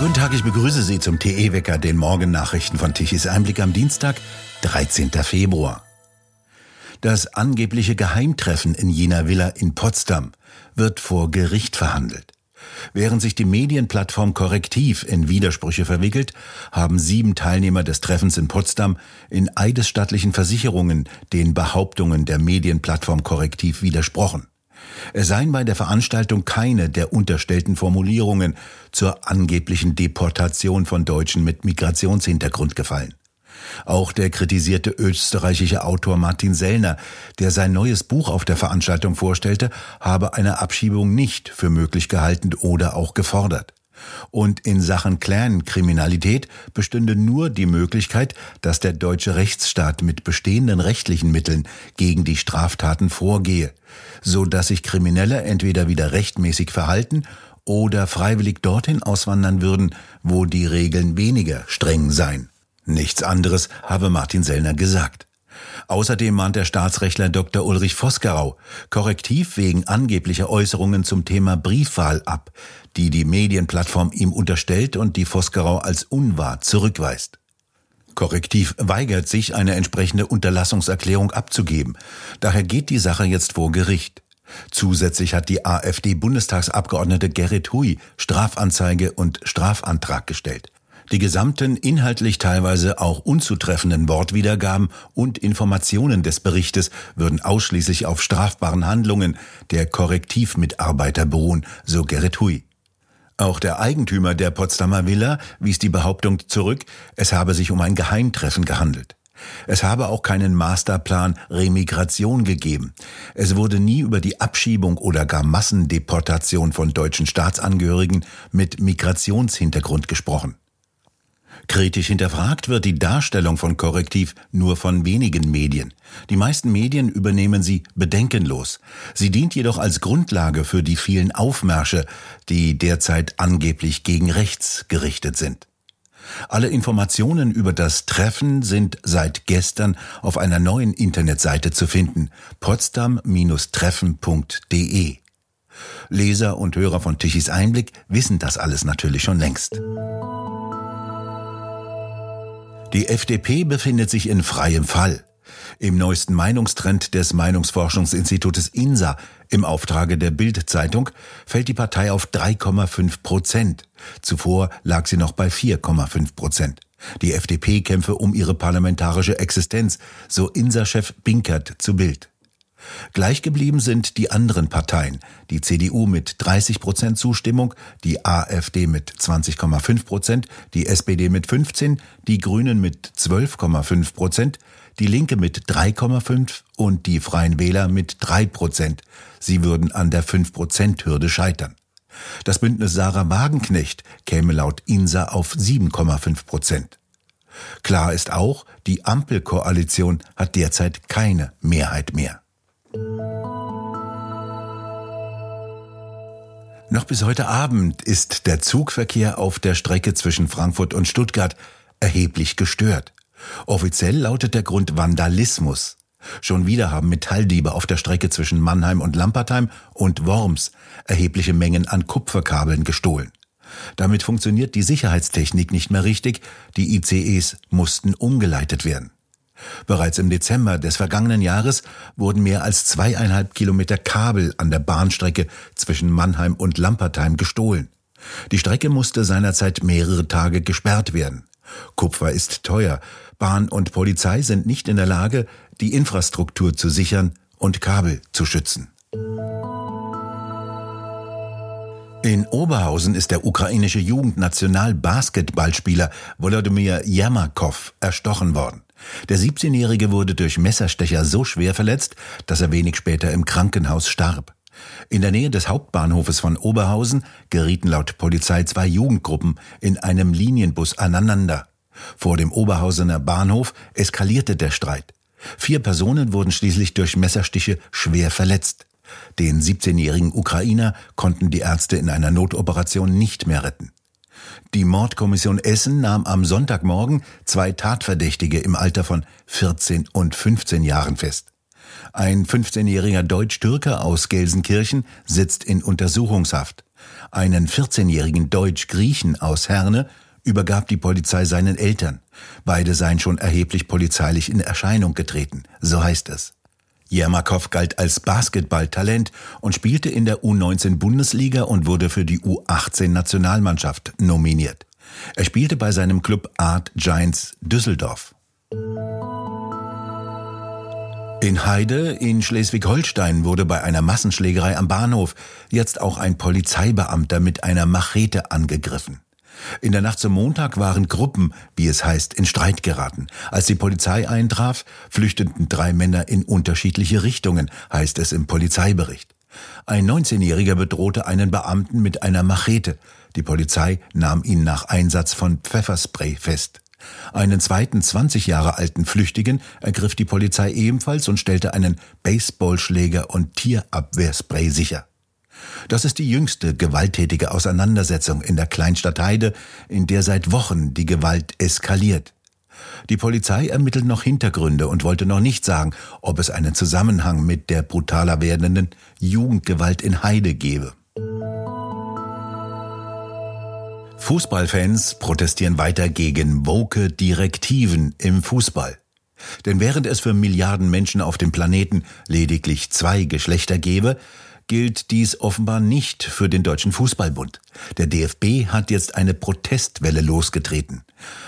Guten Tag, ich begrüße Sie zum TE-Wecker, den Morgennachrichten von Tichys Einblick am Dienstag, 13. Februar. Das angebliche Geheimtreffen in jener Villa in Potsdam wird vor Gericht verhandelt. Während sich die Medienplattform Korrektiv in Widersprüche verwickelt, haben sieben Teilnehmer des Treffens in Potsdam in eidesstattlichen Versicherungen den Behauptungen der Medienplattform Korrektiv widersprochen. Es seien bei der Veranstaltung keine der unterstellten Formulierungen zur angeblichen Deportation von Deutschen mit Migrationshintergrund gefallen. Auch der kritisierte österreichische Autor Martin Sellner, der sein neues Buch auf der Veranstaltung vorstellte, habe eine Abschiebung nicht für möglich gehalten oder auch gefordert. Und in Sachen Clan-Kriminalität bestünde nur die Möglichkeit, dass der deutsche Rechtsstaat mit bestehenden rechtlichen Mitteln gegen die Straftaten vorgehe, so dass sich Kriminelle entweder wieder rechtmäßig verhalten oder freiwillig dorthin auswandern würden, wo die Regeln weniger streng seien. Nichts anderes habe Martin Sellner gesagt. Außerdem mahnt der Staatsrechtler Dr. Ulrich Vosgerau korrektiv wegen angeblicher Äußerungen zum Thema Briefwahl ab, die die Medienplattform ihm unterstellt und die Vosgerau als unwahr zurückweist. Korrektiv weigert sich, eine entsprechende Unterlassungserklärung abzugeben. Daher geht die Sache jetzt vor Gericht. Zusätzlich hat die AfD-Bundestagsabgeordnete Gerrit Hui Strafanzeige und Strafantrag gestellt. Die gesamten inhaltlich teilweise auch unzutreffenden Wortwiedergaben und Informationen des Berichtes würden ausschließlich auf strafbaren Handlungen der Korrektivmitarbeiter beruhen, so Gerrit Hui. Auch der Eigentümer der Potsdamer Villa wies die Behauptung zurück, es habe sich um ein Geheimtreffen gehandelt. Es habe auch keinen Masterplan Remigration gegeben. Es wurde nie über die Abschiebung oder gar Massendeportation von deutschen Staatsangehörigen mit Migrationshintergrund gesprochen. Kritisch hinterfragt wird die Darstellung von Korrektiv nur von wenigen Medien. Die meisten Medien übernehmen sie bedenkenlos. Sie dient jedoch als Grundlage für die vielen Aufmärsche, die derzeit angeblich gegen rechts gerichtet sind. Alle Informationen über das Treffen sind seit gestern auf einer neuen Internetseite zu finden, potsdam-treffen.de. Leser und Hörer von Tichys Einblick wissen das alles natürlich schon längst. Die FDP befindet sich in freiem Fall. Im neuesten Meinungstrend des Meinungsforschungsinstitutes INSA im Auftrage der Bild-Zeitung fällt die Partei auf 3,5 Prozent. Zuvor lag sie noch bei 4,5 Prozent. Die FDP kämpfe um ihre parlamentarische Existenz, so INSA-Chef Binkert zu Bild. Gleich geblieben sind die anderen Parteien, die CDU mit 30 Prozent Zustimmung, die AfD mit 20,5 Prozent, die SPD mit 15, die Grünen mit 12,5 Prozent, die Linke mit 3,5 und die Freien Wähler mit 3 Prozent. Sie würden an der 5-Prozent-Hürde scheitern. Das Bündnis Sarah Wagenknecht käme laut INSA auf 7,5 Prozent. Klar ist auch, die Ampelkoalition hat derzeit keine Mehrheit mehr. Noch bis heute Abend ist der Zugverkehr auf der Strecke zwischen Frankfurt und Stuttgart erheblich gestört. Offiziell lautet der Grund Vandalismus. Schon wieder haben Metalldiebe auf der Strecke zwischen Mannheim und Lampertheim und Worms erhebliche Mengen an Kupferkabeln gestohlen. Damit funktioniert die Sicherheitstechnik nicht mehr richtig, die ICEs mussten umgeleitet werden. Bereits im Dezember des vergangenen Jahres wurden mehr als zweieinhalb Kilometer Kabel an der Bahnstrecke zwischen Mannheim und Lampertheim gestohlen. Die Strecke musste seinerzeit mehrere Tage gesperrt werden. Kupfer ist teuer. Bahn und Polizei sind nicht in der Lage, die Infrastruktur zu sichern und Kabel zu schützen. In Oberhausen ist der ukrainische Jugendnationalbasketballspieler Volodymyr Yermakov erstochen worden. Der 17-Jährige wurde durch Messerstecher so schwer verletzt, dass er wenig später im Krankenhaus starb. In der Nähe des Hauptbahnhofes von Oberhausen gerieten laut Polizei zwei Jugendgruppen in einem Linienbus aneinander. Vor dem Oberhausener Bahnhof eskalierte der Streit. Vier Personen wurden schließlich durch Messerstiche schwer verletzt. Den 17-jährigen Ukrainer konnten die Ärzte in einer Notoperation nicht mehr retten. Die Mordkommission Essen nahm am Sonntagmorgen zwei Tatverdächtige im Alter von 14 und 15 Jahren fest. Ein 15-jähriger Deutsch-Türke aus Gelsenkirchen sitzt in Untersuchungshaft. Einen 14-jährigen Deutsch-Griechen aus Herne übergab die Polizei seinen Eltern. Beide seien schon erheblich polizeilich in Erscheinung getreten, so heißt es. Jermakow galt als Basketballtalent und spielte in der U19 Bundesliga und wurde für die U18 Nationalmannschaft nominiert. Er spielte bei seinem Club Art Giants Düsseldorf. In Heide in Schleswig-Holstein wurde bei einer Massenschlägerei am Bahnhof jetzt auch ein Polizeibeamter mit einer Machete angegriffen. In der Nacht zum Montag waren Gruppen, wie es heißt, in Streit geraten. Als die Polizei eintraf, flüchteten drei Männer in unterschiedliche Richtungen, heißt es im Polizeibericht. Ein 19-Jähriger bedrohte einen Beamten mit einer Machete. Die Polizei nahm ihn nach Einsatz von Pfefferspray fest. Einen zweiten 20 Jahre alten Flüchtigen ergriff die Polizei ebenfalls und stellte einen Baseballschläger und Tierabwehrspray sicher. Das ist die jüngste gewalttätige Auseinandersetzung in der Kleinstadt Heide, in der seit Wochen die Gewalt eskaliert. Die Polizei ermittelt noch Hintergründe und wollte noch nicht sagen, ob es einen Zusammenhang mit der brutaler werdenden Jugendgewalt in Heide gebe. Fußballfans protestieren weiter gegen woke Direktiven im Fußball. Denn während es für Milliarden Menschen auf dem Planeten lediglich zwei Geschlechter gäbe, gilt dies offenbar nicht für den Deutschen Fußballbund. Der DFB hat jetzt eine Protestwelle losgetreten.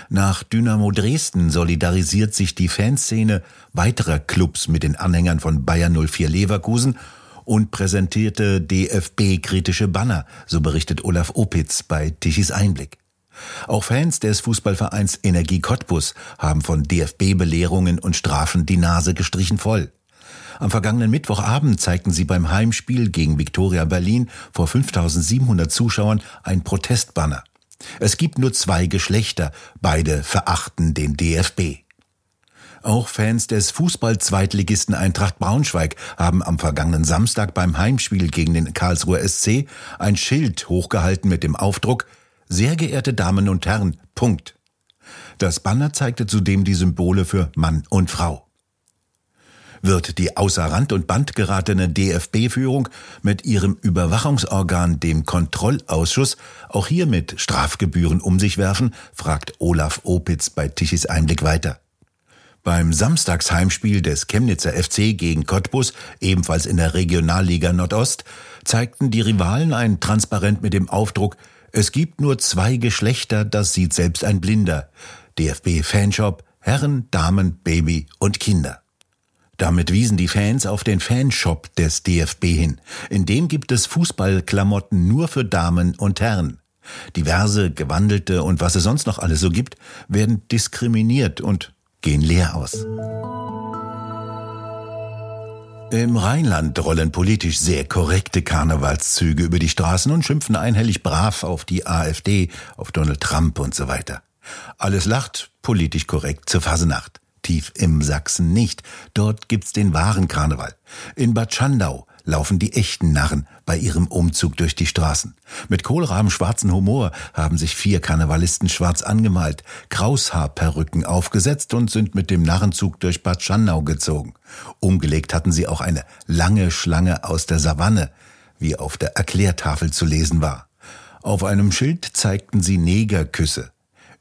Nach Dynamo Dresden solidarisiert sich die Fanszene weiterer Clubs mit den Anhängern von Bayern 04 Leverkusen und präsentierte DFB-kritische Banner, so berichtet Olaf Opitz bei Tichys Einblick. Auch Fans des Fußballvereins Energie Cottbus haben von DFB-Belehrungen und Strafen die Nase gestrichen voll. Am vergangenen Mittwochabend zeigten sie beim Heimspiel gegen Viktoria Berlin vor 5700 Zuschauern ein Protestbanner. Es gibt nur zwei Geschlechter, beide verachten den DFB. Auch Fans des Fußball-Zweitligisten Eintracht Braunschweig haben am vergangenen Samstag beim Heimspiel gegen den Karlsruher SC ein Schild hochgehalten mit dem Aufdruck Sehr geehrte Damen und Herren, Punkt. Das Banner zeigte zudem die Symbole für Mann und Frau wird die außer Rand und Band geratene DFB-Führung mit ihrem Überwachungsorgan, dem Kontrollausschuss, auch hier mit Strafgebühren um sich werfen, fragt Olaf Opitz bei Tichys Einblick weiter. Beim Samstagsheimspiel des Chemnitzer FC gegen Cottbus, ebenfalls in der Regionalliga Nordost, zeigten die Rivalen ein Transparent mit dem Aufdruck Es gibt nur zwei Geschlechter, das sieht selbst ein Blinder. DFB Fanshop, Herren, Damen, Baby und Kinder. Damit wiesen die Fans auf den Fanshop des DFB hin. In dem gibt es Fußballklamotten nur für Damen und Herren. Diverse, gewandelte und was es sonst noch alles so gibt, werden diskriminiert und gehen leer aus. Im Rheinland rollen politisch sehr korrekte Karnevalszüge über die Straßen und schimpfen einhellig brav auf die AfD, auf Donald Trump und so weiter. Alles lacht, politisch korrekt zur Fasenacht tief im Sachsen nicht. Dort gibt's den wahren Karneval. In Bad Schandau laufen die echten Narren bei ihrem Umzug durch die Straßen. Mit kohlraben schwarzen Humor haben sich vier Karnevalisten schwarz angemalt, Kraushaarperücken aufgesetzt und sind mit dem Narrenzug durch Bad Schandau gezogen. Umgelegt hatten sie auch eine lange Schlange aus der Savanne, wie auf der Erklärtafel zu lesen war. Auf einem Schild zeigten sie Negerküsse.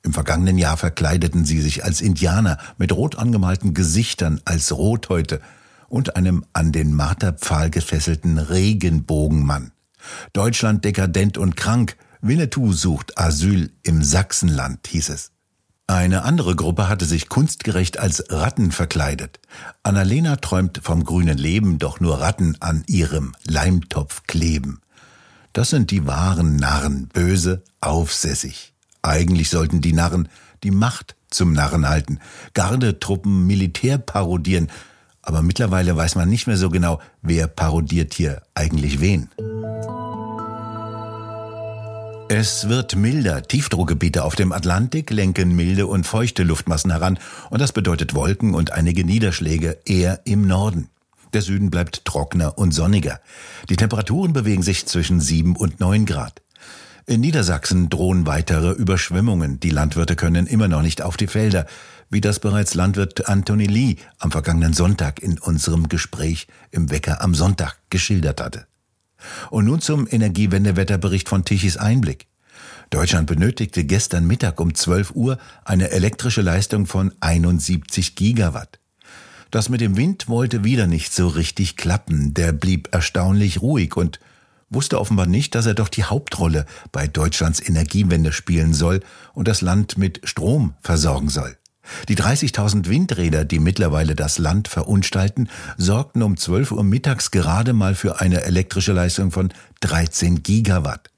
Im vergangenen Jahr verkleideten sie sich als Indianer mit rot angemalten Gesichtern als Rothäute und einem an den Marterpfahl gefesselten Regenbogenmann. Deutschland dekadent und krank, Winnetou sucht Asyl im Sachsenland, hieß es. Eine andere Gruppe hatte sich kunstgerecht als Ratten verkleidet. Annalena träumt vom grünen Leben, doch nur Ratten an ihrem Leimtopf kleben. Das sind die wahren Narren, böse, aufsässig. Eigentlich sollten die Narren die Macht zum Narren halten, Gardetruppen Militär parodieren, aber mittlerweile weiß man nicht mehr so genau, wer parodiert hier eigentlich wen. Es wird milder. Tiefdruckgebiete auf dem Atlantik lenken milde und feuchte Luftmassen heran und das bedeutet Wolken und einige Niederschläge eher im Norden. Der Süden bleibt trockener und sonniger. Die Temperaturen bewegen sich zwischen 7 und 9 Grad. In Niedersachsen drohen weitere Überschwemmungen. Die Landwirte können immer noch nicht auf die Felder, wie das bereits Landwirt Anthony Lee am vergangenen Sonntag in unserem Gespräch im Wecker am Sonntag geschildert hatte. Und nun zum Energiewendewetterbericht von Tichys Einblick. Deutschland benötigte gestern Mittag um 12 Uhr eine elektrische Leistung von 71 Gigawatt. Das mit dem Wind wollte wieder nicht so richtig klappen. Der blieb erstaunlich ruhig und wusste offenbar nicht, dass er doch die Hauptrolle bei Deutschlands Energiewende spielen soll und das Land mit Strom versorgen soll. Die 30.000 Windräder, die mittlerweile das Land verunstalten, sorgten um 12 Uhr mittags gerade mal für eine elektrische Leistung von 13 Gigawatt.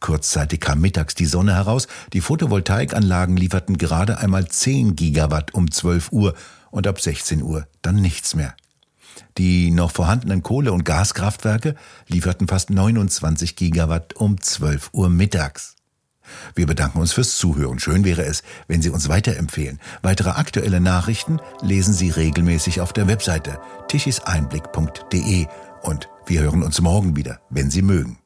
Kurzzeitig kam mittags die Sonne heraus, die Photovoltaikanlagen lieferten gerade einmal 10 Gigawatt um 12 Uhr und ab 16 Uhr dann nichts mehr. Die noch vorhandenen Kohle- und Gaskraftwerke lieferten fast 29 Gigawatt um 12 Uhr mittags. Wir bedanken uns fürs Zuhören. Schön wäre es, wenn Sie uns weiterempfehlen. Weitere aktuelle Nachrichten lesen Sie regelmäßig auf der Webseite tichiseinblick.de und wir hören uns morgen wieder, wenn Sie mögen.